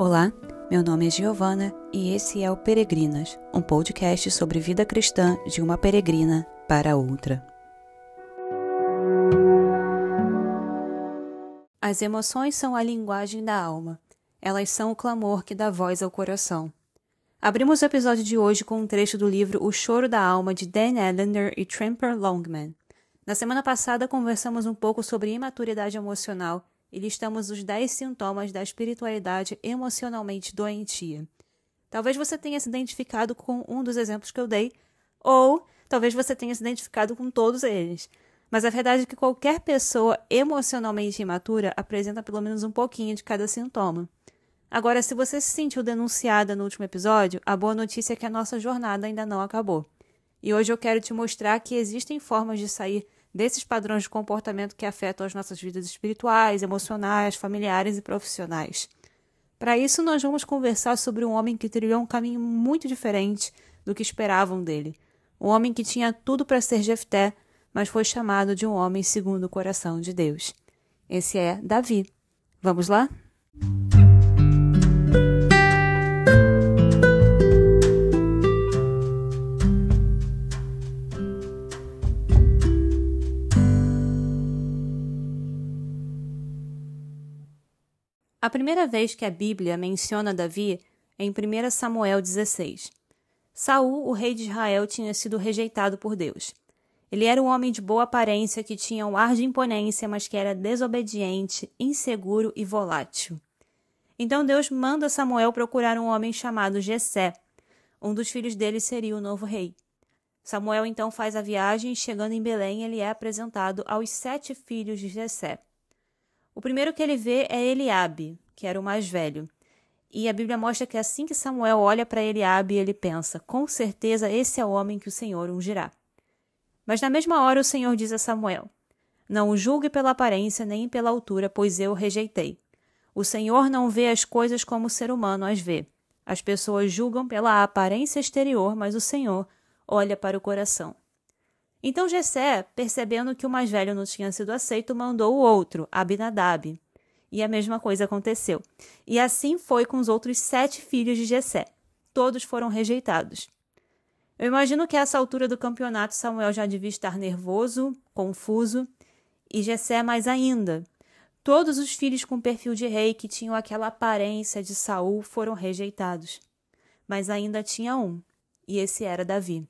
Olá, meu nome é Giovana e esse é o Peregrinas, um podcast sobre vida cristã de uma peregrina para outra. As emoções são a linguagem da alma. Elas são o clamor que dá voz ao coração. Abrimos o episódio de hoje com um trecho do livro O Choro da Alma de Dan Allender e Tramper Longman. Na semana passada conversamos um pouco sobre imaturidade emocional e listamos os 10 sintomas da espiritualidade emocionalmente doentia. Talvez você tenha se identificado com um dos exemplos que eu dei, ou talvez você tenha se identificado com todos eles. Mas a verdade é que qualquer pessoa emocionalmente imatura apresenta pelo menos um pouquinho de cada sintoma. Agora, se você se sentiu denunciada no último episódio, a boa notícia é que a nossa jornada ainda não acabou. E hoje eu quero te mostrar que existem formas de sair desses padrões de comportamento que afetam as nossas vidas espirituais, emocionais, familiares e profissionais. Para isso, nós vamos conversar sobre um homem que trilhou um caminho muito diferente do que esperavam dele. Um homem que tinha tudo para ser Jefté, mas foi chamado de um homem segundo o coração de Deus. Esse é Davi. Vamos lá? A primeira vez que a Bíblia menciona Davi é em 1 Samuel 16. Saul, o rei de Israel, tinha sido rejeitado por Deus. Ele era um homem de boa aparência que tinha um ar de imponência, mas que era desobediente, inseguro e volátil. Então Deus manda Samuel procurar um homem chamado Jessé. Um dos filhos dele seria o novo rei. Samuel então faz a viagem e, chegando em Belém, ele é apresentado aos sete filhos de Jessé. O primeiro que ele vê é Eliabe, que era o mais velho. E a Bíblia mostra que assim que Samuel olha para Eliabe, ele pensa: com certeza esse é o homem que o Senhor ungirá. Mas na mesma hora o Senhor diz a Samuel: Não o julgue pela aparência nem pela altura, pois eu o rejeitei. O Senhor não vê as coisas como o ser humano as vê. As pessoas julgam pela aparência exterior, mas o Senhor olha para o coração. Então Jessé, percebendo que o mais velho não tinha sido aceito, mandou o outro, Abinadab. E a mesma coisa aconteceu. E assim foi com os outros sete filhos de Jessé. Todos foram rejeitados. Eu imagino que a essa altura do campeonato Samuel já devia estar nervoso, confuso, e Jessé mais ainda. Todos os filhos com perfil de rei que tinham aquela aparência de Saul foram rejeitados. Mas ainda tinha um, e esse era Davi.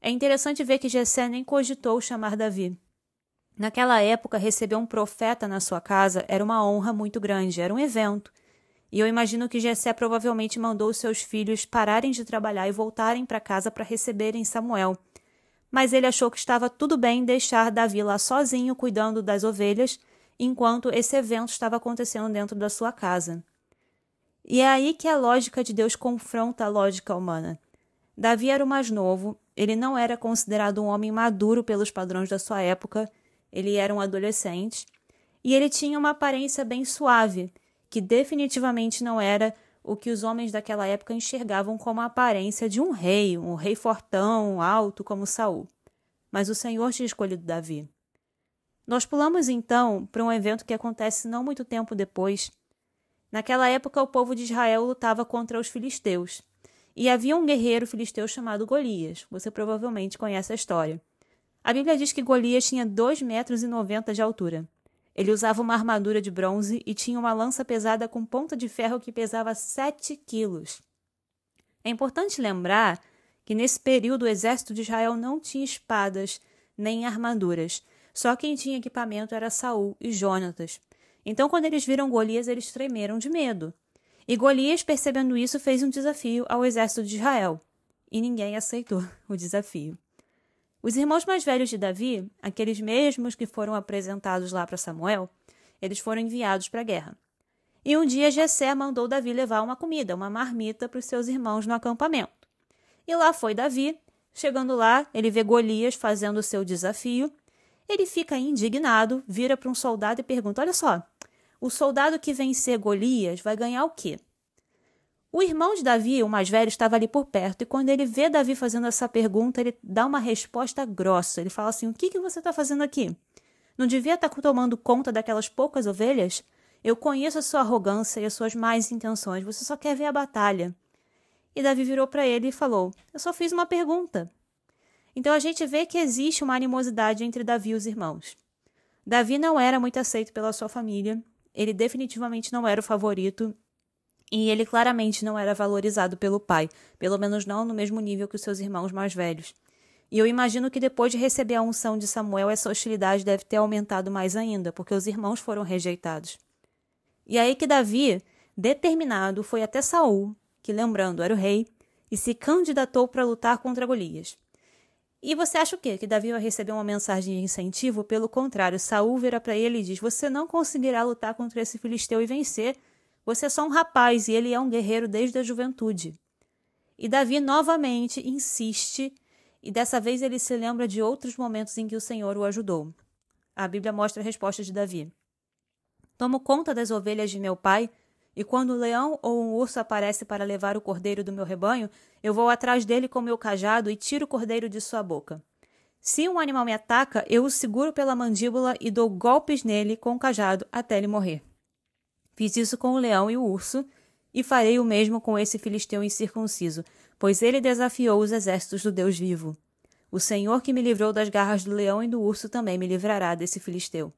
É interessante ver que Jessé nem cogitou chamar Davi. Naquela época, receber um profeta na sua casa era uma honra muito grande, era um evento. E eu imagino que Jessé provavelmente mandou seus filhos pararem de trabalhar e voltarem para casa para receberem Samuel. Mas ele achou que estava tudo bem deixar Davi lá sozinho cuidando das ovelhas, enquanto esse evento estava acontecendo dentro da sua casa. E é aí que a lógica de Deus confronta a lógica humana. Davi era o mais novo, ele não era considerado um homem maduro pelos padrões da sua época, ele era um adolescente, e ele tinha uma aparência bem suave, que definitivamente não era o que os homens daquela época enxergavam como a aparência de um rei, um rei fortão, alto como Saul. Mas o Senhor tinha escolhido Davi. Nós pulamos então para um evento que acontece não muito tempo depois. Naquela época, o povo de Israel lutava contra os filisteus. E havia um guerreiro filisteu chamado Golias. Você provavelmente conhece a história. A Bíblia diz que Golias tinha 2,90 metros e de altura. Ele usava uma armadura de bronze e tinha uma lança pesada com ponta de ferro que pesava 7 quilos. É importante lembrar que nesse período o exército de Israel não tinha espadas nem armaduras. Só quem tinha equipamento era Saul e Jonatas. Então, quando eles viram Golias, eles tremeram de medo. E Golias, percebendo isso, fez um desafio ao exército de Israel. E ninguém aceitou o desafio. Os irmãos mais velhos de Davi, aqueles mesmos que foram apresentados lá para Samuel, eles foram enviados para a guerra. E um dia Jessé mandou Davi levar uma comida, uma marmita para os seus irmãos no acampamento. E lá foi Davi. Chegando lá, ele vê Golias fazendo o seu desafio. Ele fica indignado, vira para um soldado e pergunta: Olha só, o soldado que vencer Golias vai ganhar o quê? O irmão de Davi, o mais velho, estava ali por perto, e quando ele vê Davi fazendo essa pergunta, ele dá uma resposta grossa. Ele fala assim: O que, que você está fazendo aqui? Não devia estar tá tomando conta daquelas poucas ovelhas? Eu conheço a sua arrogância e as suas más intenções. Você só quer ver a batalha. E Davi virou para ele e falou: Eu só fiz uma pergunta. Então a gente vê que existe uma animosidade entre Davi e os irmãos. Davi não era muito aceito pela sua família, ele definitivamente não era o favorito e ele claramente não era valorizado pelo pai, pelo menos não no mesmo nível que os seus irmãos mais velhos. E eu imagino que depois de receber a unção de Samuel, essa hostilidade deve ter aumentado mais ainda, porque os irmãos foram rejeitados. E aí que Davi, determinado, foi até Saul, que lembrando era o rei, e se candidatou para lutar contra Golias. E você acha o quê? Que Davi vai receber uma mensagem de incentivo? Pelo contrário, Saul vira para ele e diz: Você não conseguirá lutar contra esse filisteu e vencer. Você é só um rapaz e ele é um guerreiro desde a juventude. E Davi novamente insiste, e dessa vez ele se lembra de outros momentos em que o Senhor o ajudou. A Bíblia mostra a resposta de Davi: Tomo conta das ovelhas de meu pai e quando um leão ou um urso aparece para levar o cordeiro do meu rebanho, eu vou atrás dele com meu cajado e tiro o cordeiro de sua boca. Se um animal me ataca, eu o seguro pela mandíbula e dou golpes nele com o cajado até ele morrer. Fiz isso com o leão e o urso, e farei o mesmo com esse filisteu incircunciso, pois ele desafiou os exércitos do Deus vivo. O Senhor que me livrou das garras do leão e do urso também me livrará desse filisteu.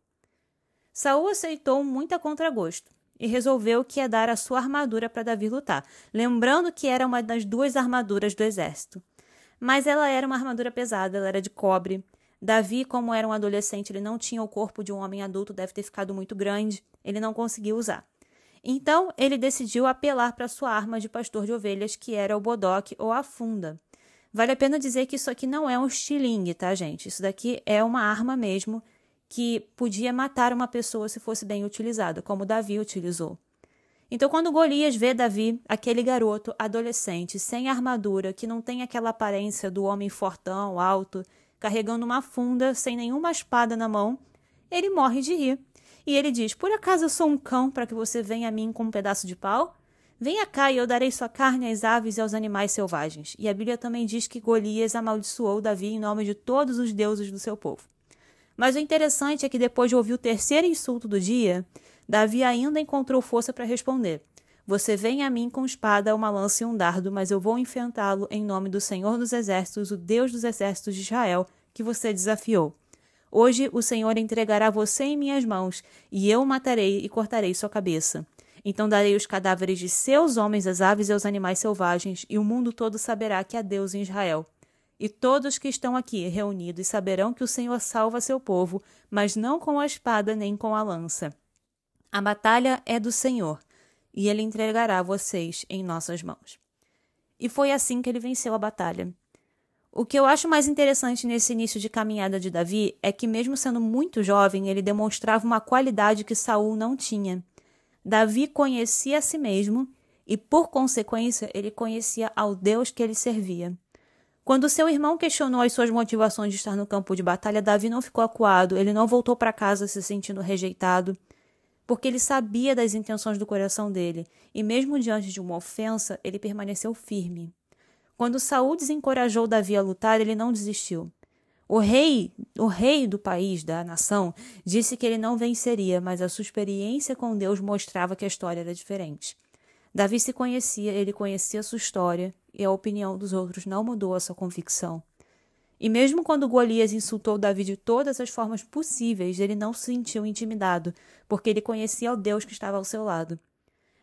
Saul aceitou muito a contragosto e resolveu que ia dar a sua armadura para Davi lutar, lembrando que era uma das duas armaduras do exército. Mas ela era uma armadura pesada, ela era de cobre. Davi, como era um adolescente, ele não tinha o corpo de um homem adulto, deve ter ficado muito grande, ele não conseguiu usar. Então, ele decidiu apelar para sua arma de pastor de ovelhas, que era o bodoque ou a funda. Vale a pena dizer que isso aqui não é um estilingue, tá, gente? Isso daqui é uma arma mesmo que podia matar uma pessoa se fosse bem utilizada, como Davi utilizou. Então, quando Golias vê Davi, aquele garoto adolescente, sem armadura, que não tem aquela aparência do homem fortão, alto, carregando uma funda, sem nenhuma espada na mão, ele morre de rir. E ele diz: Por acaso eu sou um cão para que você venha a mim com um pedaço de pau? Venha cá e eu darei sua carne às aves e aos animais selvagens. E a Bíblia também diz que Golias amaldiçoou Davi em nome de todos os deuses do seu povo. Mas o interessante é que depois de ouvir o terceiro insulto do dia, Davi ainda encontrou força para responder: Você vem a mim com espada, uma lança e um dardo, mas eu vou enfrentá-lo em nome do Senhor dos Exércitos, o Deus dos Exércitos de Israel, que você desafiou. Hoje o Senhor entregará você em minhas mãos, e eu o matarei e cortarei sua cabeça. Então darei os cadáveres de seus homens às aves e aos animais selvagens, e o mundo todo saberá que há Deus em Israel. E todos que estão aqui reunidos saberão que o Senhor salva seu povo, mas não com a espada nem com a lança. A batalha é do Senhor, e ele entregará vocês em nossas mãos. E foi assim que ele venceu a batalha. O que eu acho mais interessante nesse início de caminhada de Davi é que, mesmo sendo muito jovem, ele demonstrava uma qualidade que Saul não tinha. Davi conhecia a si mesmo e, por consequência, ele conhecia ao Deus que ele servia. Quando seu irmão questionou as suas motivações de estar no campo de batalha, Davi não ficou acuado, ele não voltou para casa se sentindo rejeitado, porque ele sabia das intenções do coração dele, e mesmo diante de uma ofensa, ele permaneceu firme. Quando Saul desencorajou Davi a lutar, ele não desistiu. O rei, o rei do país, da nação, disse que ele não venceria, mas a sua experiência com Deus mostrava que a história era diferente. Davi se conhecia, ele conhecia sua história, e a opinião dos outros não mudou a sua convicção. E mesmo quando Golias insultou Davi de todas as formas possíveis, ele não se sentiu intimidado, porque ele conhecia o Deus que estava ao seu lado.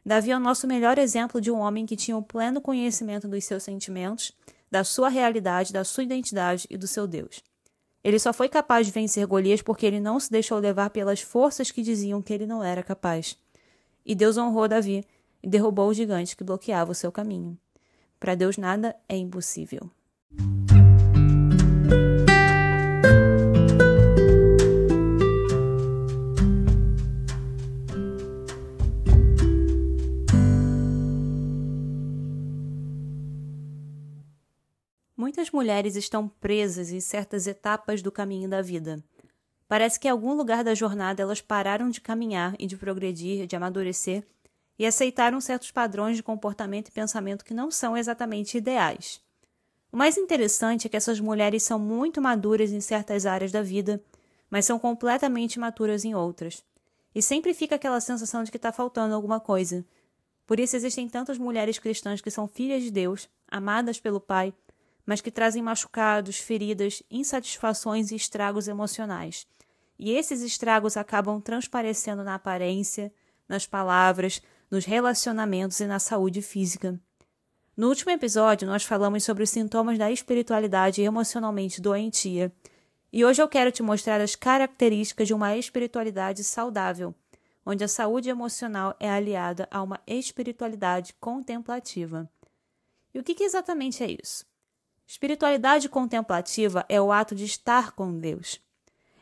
Davi é o nosso melhor exemplo de um homem que tinha o pleno conhecimento dos seus sentimentos, da sua realidade, da sua identidade e do seu Deus. Ele só foi capaz de vencer Golias porque ele não se deixou levar pelas forças que diziam que ele não era capaz. E Deus honrou Davi e derrubou o gigante que bloqueava o seu caminho. Para Deus nada é impossível. Muitas mulheres estão presas em certas etapas do caminho da vida. Parece que em algum lugar da jornada elas pararam de caminhar e de progredir, de amadurecer e aceitaram certos padrões de comportamento e pensamento que não são exatamente ideais. O mais interessante é que essas mulheres são muito maduras em certas áreas da vida, mas são completamente imaturas em outras. E sempre fica aquela sensação de que está faltando alguma coisa. Por isso existem tantas mulheres cristãs que são filhas de Deus, amadas pelo Pai, mas que trazem machucados, feridas, insatisfações e estragos emocionais. E esses estragos acabam transparecendo na aparência, nas palavras, nos relacionamentos e na saúde física. No último episódio, nós falamos sobre os sintomas da espiritualidade emocionalmente doentia. E hoje eu quero te mostrar as características de uma espiritualidade saudável, onde a saúde emocional é aliada a uma espiritualidade contemplativa. E o que, que exatamente é isso? Espiritualidade contemplativa é o ato de estar com Deus.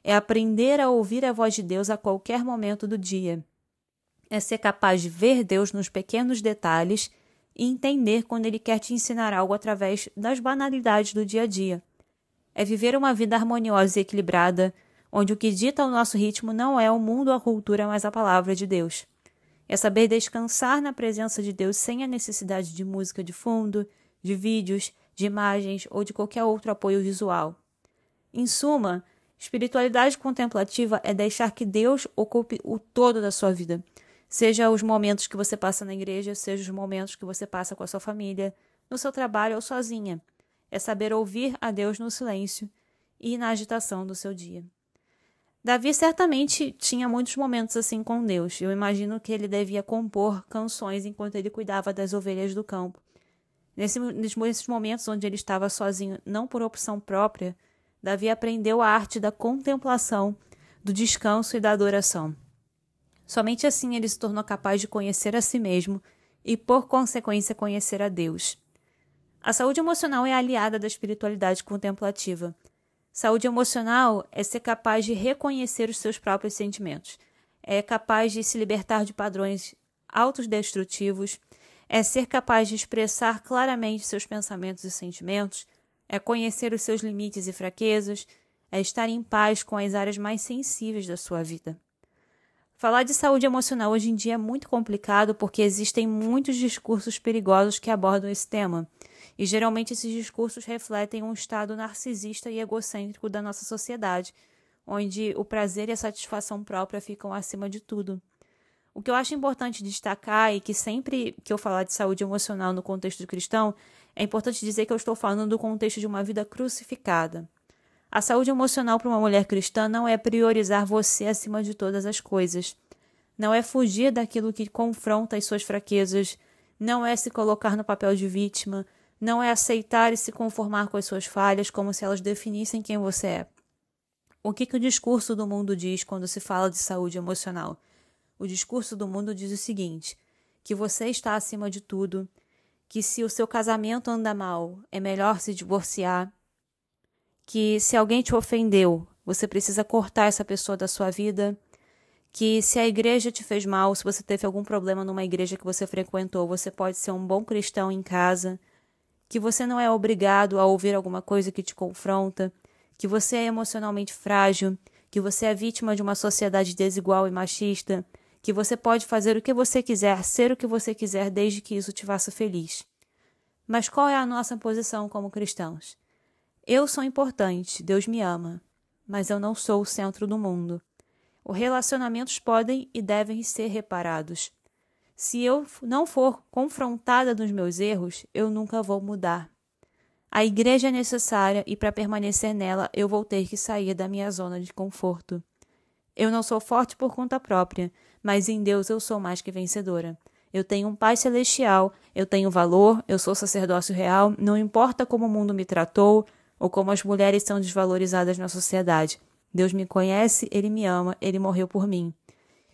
É aprender a ouvir a voz de Deus a qualquer momento do dia. É ser capaz de ver Deus nos pequenos detalhes e entender quando Ele quer te ensinar algo através das banalidades do dia a dia. É viver uma vida harmoniosa e equilibrada, onde o que dita o nosso ritmo não é o mundo ou a cultura, mas a palavra de Deus. É saber descansar na presença de Deus sem a necessidade de música de fundo, de vídeos, de imagens ou de qualquer outro apoio visual. Em suma, espiritualidade contemplativa é deixar que Deus ocupe o todo da sua vida, seja os momentos que você passa na igreja, seja os momentos que você passa com a sua família, no seu trabalho ou sozinha. É saber ouvir a Deus no silêncio e na agitação do seu dia. Davi certamente tinha muitos momentos assim com Deus. Eu imagino que ele devia compor canções enquanto ele cuidava das ovelhas do campo. Nesse, nesses momentos onde ele estava sozinho, não por opção própria, Davi aprendeu a arte da contemplação, do descanso e da adoração. Somente assim ele se tornou capaz de conhecer a si mesmo e, por consequência, conhecer a Deus. A saúde emocional é aliada da espiritualidade contemplativa. Saúde emocional é ser capaz de reconhecer os seus próprios sentimentos, é capaz de se libertar de padrões autodestrutivos é ser capaz de expressar claramente seus pensamentos e sentimentos, é conhecer os seus limites e fraquezas, é estar em paz com as áreas mais sensíveis da sua vida. Falar de saúde emocional hoje em dia é muito complicado porque existem muitos discursos perigosos que abordam esse tema, e geralmente esses discursos refletem um estado narcisista e egocêntrico da nossa sociedade, onde o prazer e a satisfação própria ficam acima de tudo. O que eu acho importante destacar e que sempre que eu falar de saúde emocional no contexto cristão, é importante dizer que eu estou falando do contexto de uma vida crucificada. A saúde emocional para uma mulher cristã não é priorizar você acima de todas as coisas. Não é fugir daquilo que confronta as suas fraquezas. Não é se colocar no papel de vítima. Não é aceitar e se conformar com as suas falhas como se elas definissem quem você é. O que, que o discurso do mundo diz quando se fala de saúde emocional? O discurso do mundo diz o seguinte: que você está acima de tudo, que se o seu casamento anda mal, é melhor se divorciar, que se alguém te ofendeu, você precisa cortar essa pessoa da sua vida, que se a igreja te fez mal, se você teve algum problema numa igreja que você frequentou, você pode ser um bom cristão em casa, que você não é obrigado a ouvir alguma coisa que te confronta, que você é emocionalmente frágil, que você é vítima de uma sociedade desigual e machista, que você pode fazer o que você quiser, ser o que você quiser, desde que isso te faça feliz. Mas qual é a nossa posição como cristãos? Eu sou importante, Deus me ama, mas eu não sou o centro do mundo. Os relacionamentos podem e devem ser reparados. Se eu não for confrontada nos meus erros, eu nunca vou mudar. A igreja é necessária e para permanecer nela eu vou ter que sair da minha zona de conforto. Eu não sou forte por conta própria, mas em Deus eu sou mais que vencedora. Eu tenho um Pai celestial, eu tenho valor, eu sou sacerdócio real, não importa como o mundo me tratou ou como as mulheres são desvalorizadas na sociedade. Deus me conhece, Ele me ama, Ele morreu por mim.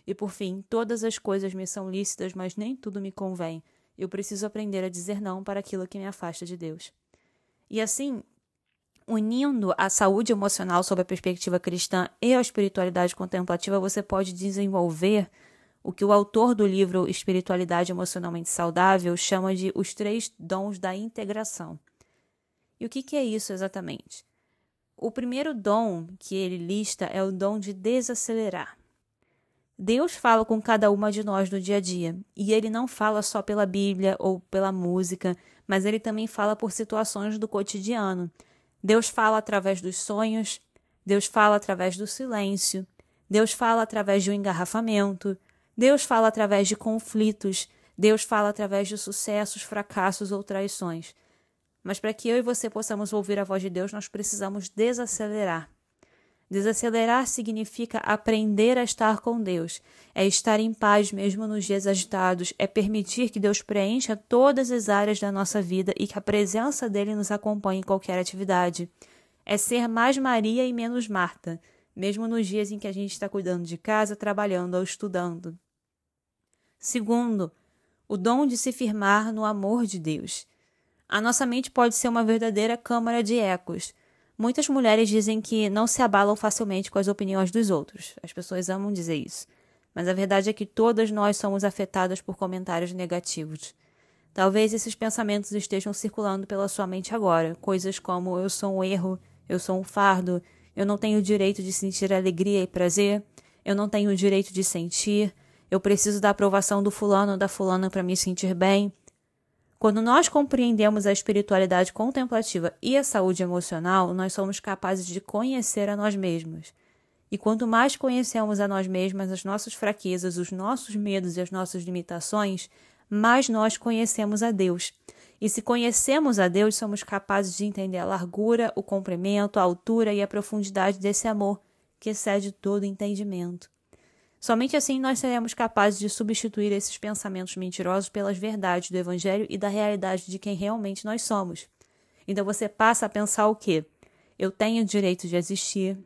E por fim, todas as coisas me são lícitas, mas nem tudo me convém. Eu preciso aprender a dizer não para aquilo que me afasta de Deus. E assim, unindo a saúde emocional sob a perspectiva cristã e a espiritualidade contemplativa, você pode desenvolver o que o autor do livro Espiritualidade Emocionalmente Saudável chama de os três dons da integração. E o que, que é isso exatamente? O primeiro dom que ele lista é o dom de desacelerar. Deus fala com cada uma de nós no dia a dia, e ele não fala só pela Bíblia ou pela música, mas ele também fala por situações do cotidiano. Deus fala através dos sonhos, Deus fala através do silêncio, Deus fala através de um engarrafamento, Deus fala através de conflitos, Deus fala através de sucessos, fracassos ou traições. Mas para que eu e você possamos ouvir a voz de Deus, nós precisamos desacelerar. Desacelerar significa aprender a estar com Deus, é estar em paz mesmo nos dias agitados, é permitir que Deus preencha todas as áreas da nossa vida e que a presença dele nos acompanhe em qualquer atividade. É ser mais Maria e menos Marta, mesmo nos dias em que a gente está cuidando de casa, trabalhando ou estudando. Segundo, o dom de se firmar no amor de Deus. A nossa mente pode ser uma verdadeira câmara de ecos. Muitas mulheres dizem que não se abalam facilmente com as opiniões dos outros. As pessoas amam dizer isso. Mas a verdade é que todas nós somos afetadas por comentários negativos. Talvez esses pensamentos estejam circulando pela sua mente agora, coisas como eu sou um erro, eu sou um fardo, eu não tenho o direito de sentir alegria e prazer, eu não tenho o direito de sentir, eu preciso da aprovação do fulano ou da fulana para me sentir bem. Quando nós compreendemos a espiritualidade contemplativa e a saúde emocional, nós somos capazes de conhecer a nós mesmos. E quanto mais conhecemos a nós mesmos, as nossas fraquezas, os nossos medos e as nossas limitações, mais nós conhecemos a Deus. E se conhecemos a Deus, somos capazes de entender a largura, o comprimento, a altura e a profundidade desse amor que excede todo entendimento. Somente assim nós seremos capazes de substituir esses pensamentos mentirosos pelas verdades do Evangelho e da realidade de quem realmente nós somos. Então você passa a pensar o quê? Eu tenho o direito de existir.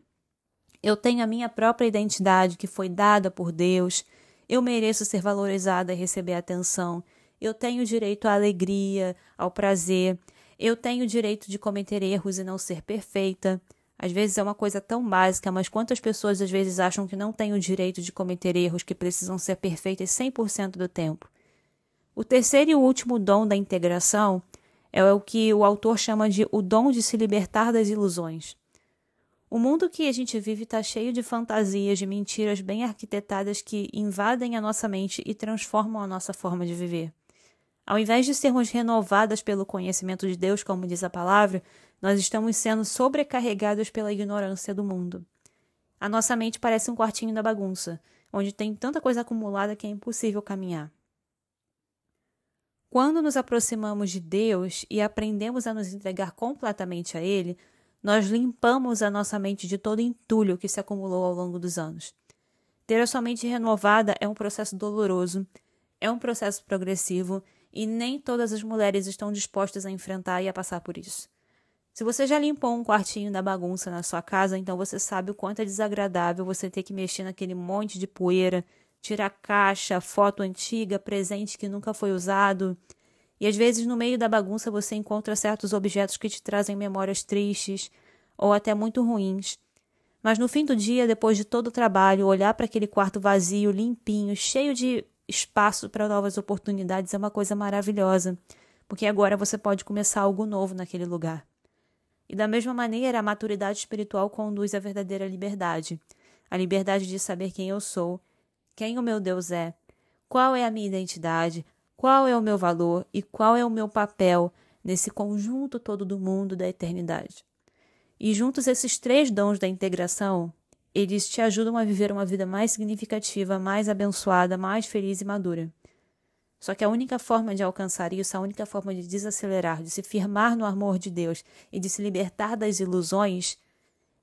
Eu tenho a minha própria identidade que foi dada por Deus. Eu mereço ser valorizada e receber atenção. Eu tenho direito à alegria, ao prazer. Eu tenho direito de cometer erros e não ser perfeita. Às vezes é uma coisa tão básica, mas quantas pessoas às vezes acham que não têm o direito de cometer erros que precisam ser perfeitas 100% do tempo? O terceiro e último dom da integração é o que o autor chama de o dom de se libertar das ilusões. O mundo que a gente vive está cheio de fantasias, de mentiras bem arquitetadas que invadem a nossa mente e transformam a nossa forma de viver. Ao invés de sermos renovadas pelo conhecimento de Deus, como diz a palavra, nós estamos sendo sobrecarregados pela ignorância do mundo. A nossa mente parece um quartinho da bagunça, onde tem tanta coisa acumulada que é impossível caminhar. Quando nos aproximamos de Deus e aprendemos a nos entregar completamente a Ele, nós limpamos a nossa mente de todo entulho que se acumulou ao longo dos anos. Ter a sua mente renovada é um processo doloroso, é um processo progressivo e nem todas as mulheres estão dispostas a enfrentar e a passar por isso. Se você já limpou um quartinho da bagunça na sua casa, então você sabe o quanto é desagradável você ter que mexer naquele monte de poeira, tirar caixa, foto antiga, presente que nunca foi usado. E às vezes no meio da bagunça você encontra certos objetos que te trazem memórias tristes ou até muito ruins. Mas no fim do dia, depois de todo o trabalho, olhar para aquele quarto vazio, limpinho, cheio de espaço para novas oportunidades é uma coisa maravilhosa, porque agora você pode começar algo novo naquele lugar. E da mesma maneira, a maturidade espiritual conduz à verdadeira liberdade, a liberdade de saber quem eu sou, quem o meu Deus é, qual é a minha identidade, qual é o meu valor e qual é o meu papel nesse conjunto todo do mundo da eternidade. E juntos esses três dons da integração, eles te ajudam a viver uma vida mais significativa, mais abençoada, mais feliz e madura. Só que a única forma de alcançar isso, a única forma de desacelerar, de se firmar no amor de Deus e de se libertar das ilusões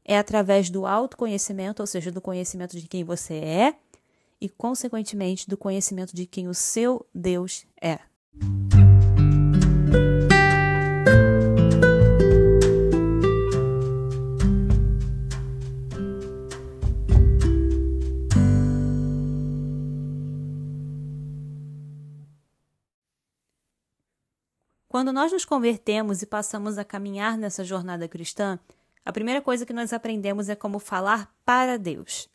é através do autoconhecimento, ou seja, do conhecimento de quem você é e, consequentemente, do conhecimento de quem o seu Deus é. Quando nós nos convertemos e passamos a caminhar nessa jornada cristã, a primeira coisa que nós aprendemos é como falar para Deus.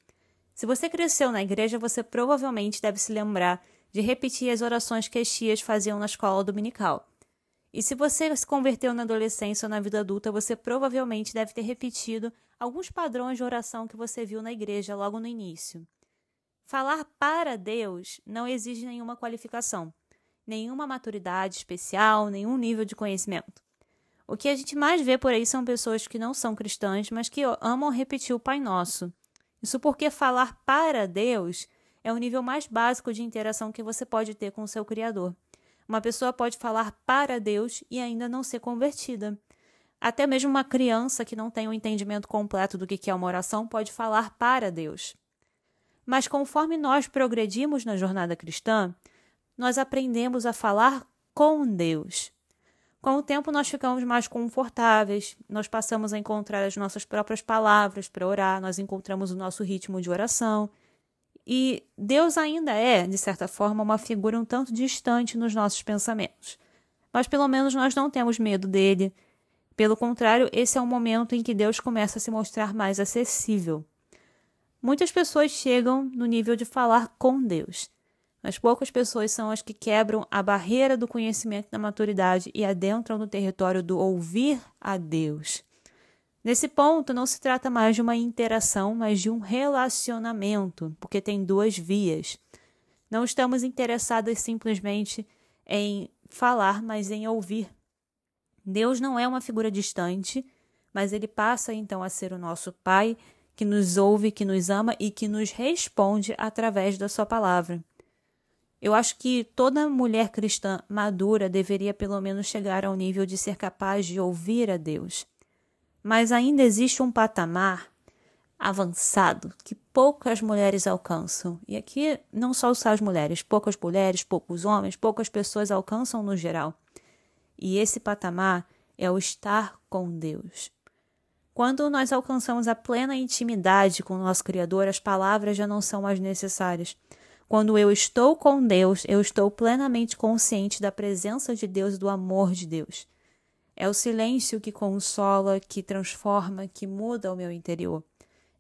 Se você cresceu na igreja, você provavelmente deve se lembrar de repetir as orações que as tias faziam na escola dominical. E se você se converteu na adolescência ou na vida adulta, você provavelmente deve ter repetido alguns padrões de oração que você viu na igreja logo no início. Falar para Deus não exige nenhuma qualificação nenhuma maturidade especial, nenhum nível de conhecimento. O que a gente mais vê por aí são pessoas que não são cristãs, mas que amam repetir o Pai Nosso. Isso porque falar para Deus é o nível mais básico de interação que você pode ter com o seu Criador. Uma pessoa pode falar para Deus e ainda não ser convertida. Até mesmo uma criança que não tem o um entendimento completo do que é uma oração pode falar para Deus. Mas conforme nós progredimos na jornada cristã, nós aprendemos a falar com Deus. Com o tempo, nós ficamos mais confortáveis, nós passamos a encontrar as nossas próprias palavras para orar, nós encontramos o nosso ritmo de oração. E Deus ainda é, de certa forma, uma figura um tanto distante nos nossos pensamentos. Mas pelo menos nós não temos medo dele. Pelo contrário, esse é o momento em que Deus começa a se mostrar mais acessível. Muitas pessoas chegam no nível de falar com Deus, mas poucas pessoas são as que quebram a barreira do conhecimento da maturidade e adentram no território do ouvir a Deus. Nesse ponto, não se trata mais de uma interação, mas de um relacionamento, porque tem duas vias. Não estamos interessadas simplesmente em falar, mas em ouvir. Deus não é uma figura distante, mas ele passa então a ser o nosso Pai, que nos ouve, que nos ama e que nos responde através da Sua palavra. Eu acho que toda mulher cristã madura deveria pelo menos chegar ao nível de ser capaz de ouvir a Deus. Mas ainda existe um patamar avançado que poucas mulheres alcançam. E aqui não só as mulheres, poucas mulheres, poucos homens, poucas pessoas alcançam no geral. E esse patamar é o estar com Deus. Quando nós alcançamos a plena intimidade com o nosso Criador, as palavras já não são mais necessárias. Quando eu estou com Deus, eu estou plenamente consciente da presença de Deus e do amor de Deus. É o silêncio que consola, que transforma, que muda o meu interior.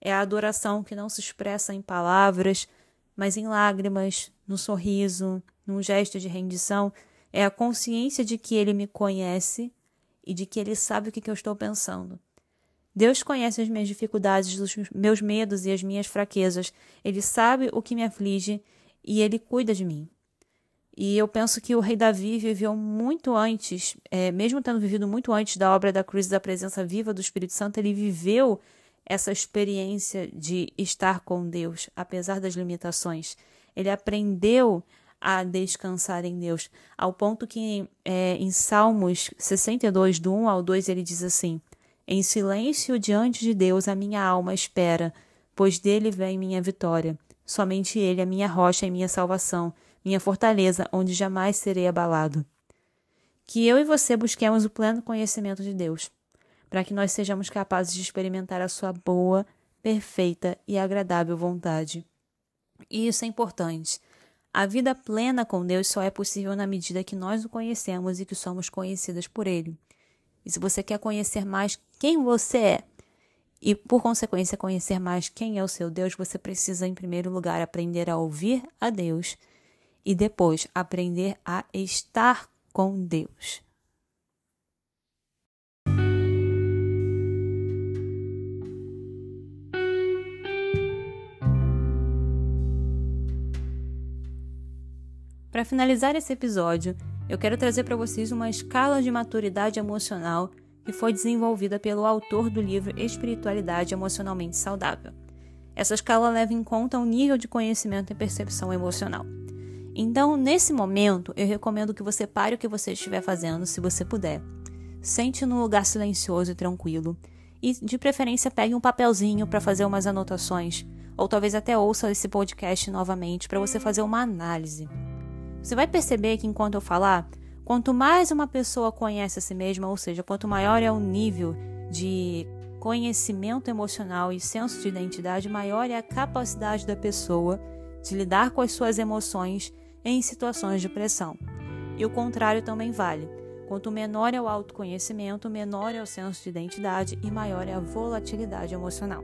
É a adoração que não se expressa em palavras, mas em lágrimas, no sorriso, num gesto de rendição. É a consciência de que Ele me conhece e de que Ele sabe o que eu estou pensando. Deus conhece as minhas dificuldades, os meus medos e as minhas fraquezas. Ele sabe o que me aflige e ele cuida de mim. E eu penso que o rei Davi viveu muito antes, é, mesmo tendo vivido muito antes da obra da cruz da presença viva do Espírito Santo, ele viveu essa experiência de estar com Deus, apesar das limitações. Ele aprendeu a descansar em Deus, ao ponto que é, em Salmos 62, do 1 ao 2, ele diz assim: Em silêncio diante de Deus a minha alma espera, pois dele vem minha vitória. Somente Ele é minha rocha e minha salvação, minha fortaleza, onde jamais serei abalado. Que eu e você busquemos o pleno conhecimento de Deus, para que nós sejamos capazes de experimentar a Sua boa, perfeita e agradável vontade. E isso é importante. A vida plena com Deus só é possível na medida que nós o conhecemos e que somos conhecidas por Ele. E se você quer conhecer mais quem você é, e, por consequência, conhecer mais quem é o seu Deus, você precisa, em primeiro lugar, aprender a ouvir a Deus e depois aprender a estar com Deus. Para finalizar esse episódio, eu quero trazer para vocês uma escala de maturidade emocional que foi desenvolvida pelo autor do livro Espiritualidade Emocionalmente Saudável. Essa escala leva em conta o nível de conhecimento e percepção emocional. Então, nesse momento, eu recomendo que você pare o que você estiver fazendo, se você puder. Sente num lugar silencioso e tranquilo. E, de preferência, pegue um papelzinho para fazer umas anotações. Ou talvez até ouça esse podcast novamente para você fazer uma análise. Você vai perceber que enquanto eu falar, Quanto mais uma pessoa conhece a si mesma, ou seja, quanto maior é o nível de conhecimento emocional e senso de identidade, maior é a capacidade da pessoa de lidar com as suas emoções em situações de pressão. E o contrário também vale. Quanto menor é o autoconhecimento, menor é o senso de identidade e maior é a volatilidade emocional.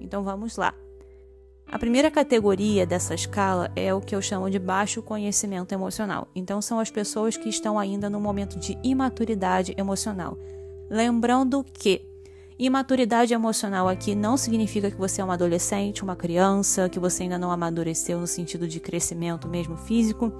Então vamos lá. A primeira categoria dessa escala é o que eu chamo de baixo conhecimento emocional. Então, são as pessoas que estão ainda no momento de imaturidade emocional. Lembrando que imaturidade emocional aqui não significa que você é uma adolescente, uma criança, que você ainda não amadureceu no sentido de crescimento mesmo físico,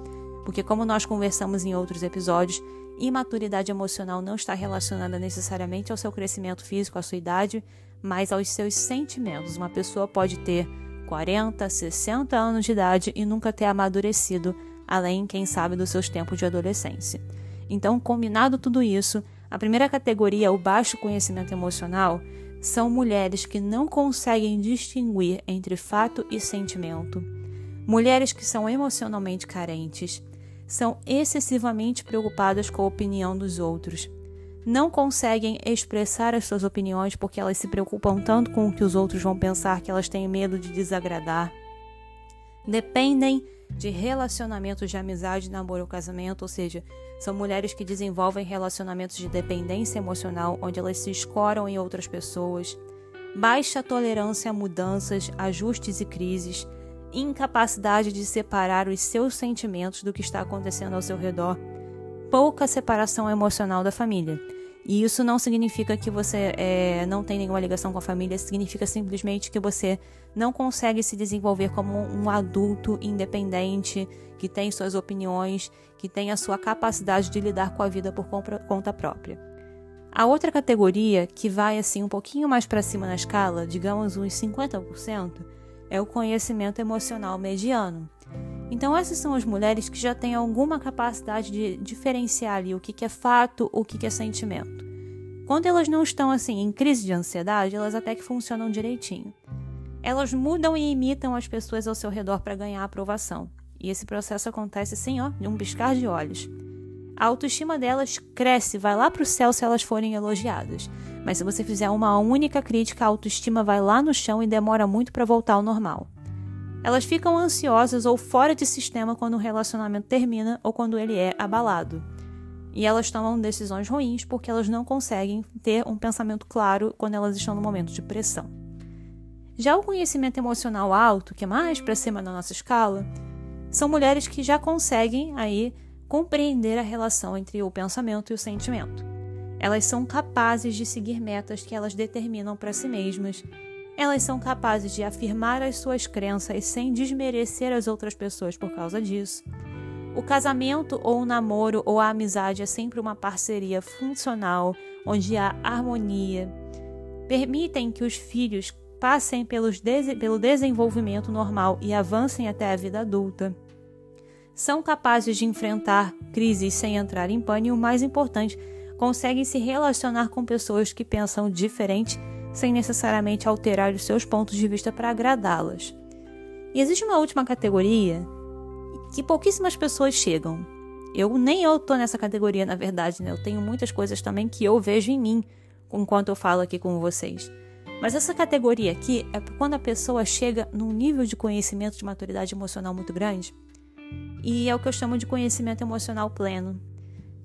porque, como nós conversamos em outros episódios, imaturidade emocional não está relacionada necessariamente ao seu crescimento físico, à sua idade, mas aos seus sentimentos. Uma pessoa pode ter 40, 60 anos de idade e nunca ter amadurecido, além, quem sabe, dos seus tempos de adolescência. Então, combinado tudo isso, a primeira categoria, o baixo conhecimento emocional, são mulheres que não conseguem distinguir entre fato e sentimento. Mulheres que são emocionalmente carentes, são excessivamente preocupadas com a opinião dos outros. Não conseguem expressar as suas opiniões porque elas se preocupam tanto com o que os outros vão pensar que elas têm medo de desagradar. Dependem de relacionamentos de amizade, namoro ou casamento, ou seja, são mulheres que desenvolvem relacionamentos de dependência emocional, onde elas se escoram em outras pessoas, baixa tolerância a mudanças, ajustes e crises, incapacidade de separar os seus sentimentos do que está acontecendo ao seu redor, pouca separação emocional da família. E isso não significa que você é, não tem nenhuma ligação com a família, significa simplesmente que você não consegue se desenvolver como um adulto independente, que tem suas opiniões, que tem a sua capacidade de lidar com a vida por conta própria. A outra categoria, que vai assim um pouquinho mais para cima na escala, digamos uns 50%, é o conhecimento emocional mediano. Então, essas são as mulheres que já têm alguma capacidade de diferenciar ali o que, é fato, o que, é sentimento. Quando elas não estão assim em crise de ansiedade, elas até que funcionam direitinho. Elas mudam e imitam as pessoas ao seu redor para ganhar aprovação. E esse processo acontece assim, ó, de um piscar de olhos. A autoestima delas cresce, vai lá para o céu se elas forem elogiadas. Mas se você fizer uma única crítica, a autoestima vai lá no chão e demora muito para voltar ao normal. Elas ficam ansiosas ou fora de sistema quando o relacionamento termina ou quando ele é abalado. E elas tomam decisões ruins porque elas não conseguem ter um pensamento claro quando elas estão no momento de pressão. Já o conhecimento emocional alto, que é mais para cima na nossa escala, são mulheres que já conseguem aí compreender a relação entre o pensamento e o sentimento. Elas são capazes de seguir metas que elas determinam para si mesmas elas são capazes de afirmar as suas crenças sem desmerecer as outras pessoas por causa disso. O casamento ou o namoro ou a amizade é sempre uma parceria funcional, onde há harmonia. Permitem que os filhos passem pelos pelo desenvolvimento normal e avancem até a vida adulta. São capazes de enfrentar crises sem entrar em pânico e, o mais importante, conseguem se relacionar com pessoas que pensam diferente sem necessariamente alterar os seus pontos de vista para agradá-las. E existe uma última categoria que pouquíssimas pessoas chegam. Eu nem eu tô nessa categoria, na verdade, né? Eu tenho muitas coisas também que eu vejo em mim enquanto eu falo aqui com vocês. Mas essa categoria aqui é quando a pessoa chega num nível de conhecimento de maturidade emocional muito grande. E é o que eu chamo de conhecimento emocional pleno.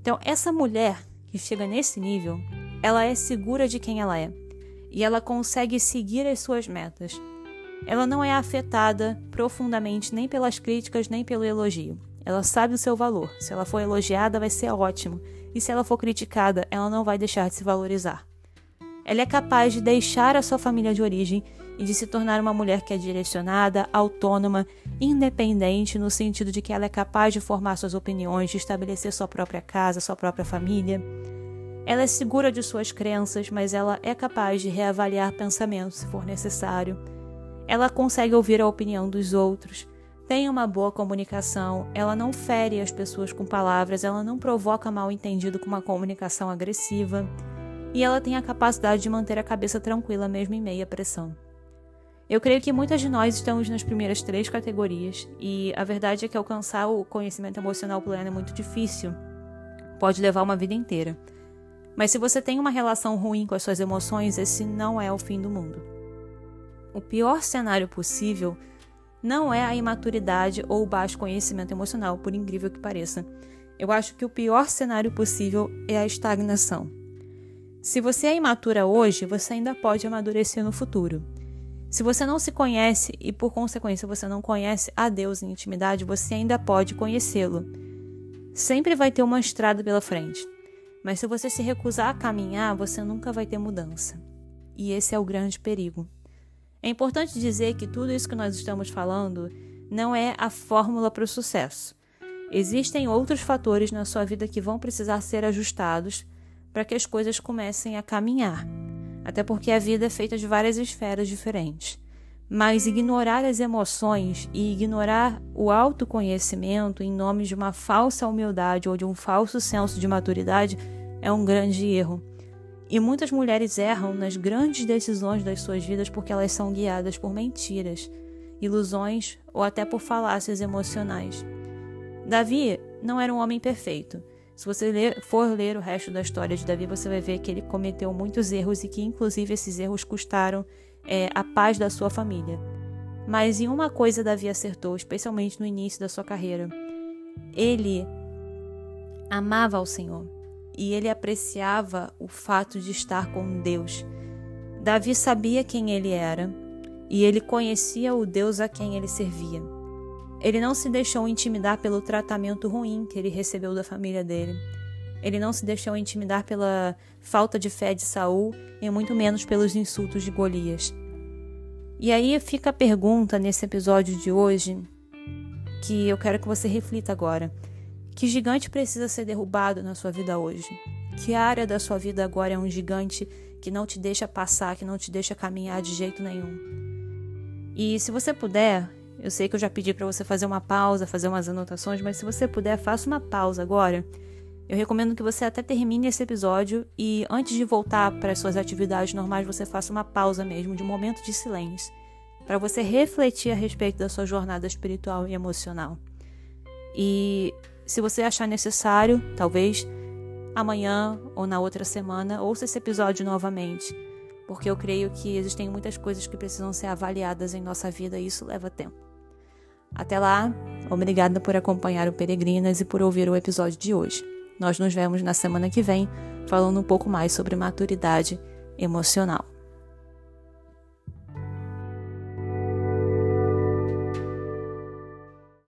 Então, essa mulher que chega nesse nível, ela é segura de quem ela é e ela consegue seguir as suas metas. Ela não é afetada profundamente nem pelas críticas nem pelo elogio. Ela sabe o seu valor. Se ela for elogiada, vai ser ótimo. E se ela for criticada, ela não vai deixar de se valorizar. Ela é capaz de deixar a sua família de origem e de se tornar uma mulher que é direcionada, autônoma, independente, no sentido de que ela é capaz de formar suas opiniões, de estabelecer sua própria casa, sua própria família. Ela é segura de suas crenças, mas ela é capaz de reavaliar pensamentos se for necessário. Ela consegue ouvir a opinião dos outros, tem uma boa comunicação, ela não fere as pessoas com palavras, ela não provoca mal entendido com uma comunicação agressiva e ela tem a capacidade de manter a cabeça tranquila mesmo em meia pressão. Eu creio que muitas de nós estamos nas primeiras três categorias e a verdade é que alcançar o conhecimento emocional pleno é muito difícil. Pode levar uma vida inteira. Mas se você tem uma relação ruim com as suas emoções, esse não é o fim do mundo. O pior cenário possível não é a imaturidade ou o baixo conhecimento emocional, por incrível que pareça. Eu acho que o pior cenário possível é a estagnação. Se você é imatura hoje, você ainda pode amadurecer no futuro. Se você não se conhece e, por consequência, você não conhece a Deus em intimidade, você ainda pode conhecê-lo. Sempre vai ter uma estrada pela frente. Mas se você se recusar a caminhar, você nunca vai ter mudança. E esse é o grande perigo. É importante dizer que tudo isso que nós estamos falando não é a fórmula para o sucesso. Existem outros fatores na sua vida que vão precisar ser ajustados para que as coisas comecem a caminhar. até porque a vida é feita de várias esferas diferentes. Mas ignorar as emoções e ignorar o autoconhecimento em nome de uma falsa humildade ou de um falso senso de maturidade é um grande erro. E muitas mulheres erram nas grandes decisões das suas vidas porque elas são guiadas por mentiras, ilusões ou até por falácias emocionais. Davi não era um homem perfeito. Se você for ler o resto da história de Davi, você vai ver que ele cometeu muitos erros e que, inclusive, esses erros custaram é, a paz da sua família. Mas em uma coisa Davi acertou, especialmente no início da sua carreira. Ele amava ao Senhor e ele apreciava o fato de estar com Deus. Davi sabia quem ele era e ele conhecia o Deus a quem ele servia. Ele não se deixou intimidar pelo tratamento ruim que ele recebeu da família dele. Ele não se deixou intimidar pela falta de fé de Saul e muito menos pelos insultos de Golias. E aí fica a pergunta nesse episódio de hoje que eu quero que você reflita agora. Que gigante precisa ser derrubado na sua vida hoje? Que área da sua vida agora é um gigante que não te deixa passar, que não te deixa caminhar de jeito nenhum? E se você puder, eu sei que eu já pedi para você fazer uma pausa, fazer umas anotações, mas se você puder, faça uma pausa agora. Eu recomendo que você até termine esse episódio e antes de voltar para as suas atividades normais, você faça uma pausa mesmo, de um momento de silêncio, para você refletir a respeito da sua jornada espiritual e emocional. E se você achar necessário, talvez amanhã ou na outra semana, ouça esse episódio novamente, porque eu creio que existem muitas coisas que precisam ser avaliadas em nossa vida e isso leva tempo. Até lá, obrigada por acompanhar o Peregrinas e por ouvir o episódio de hoje. Nós nos vemos na semana que vem falando um pouco mais sobre maturidade emocional.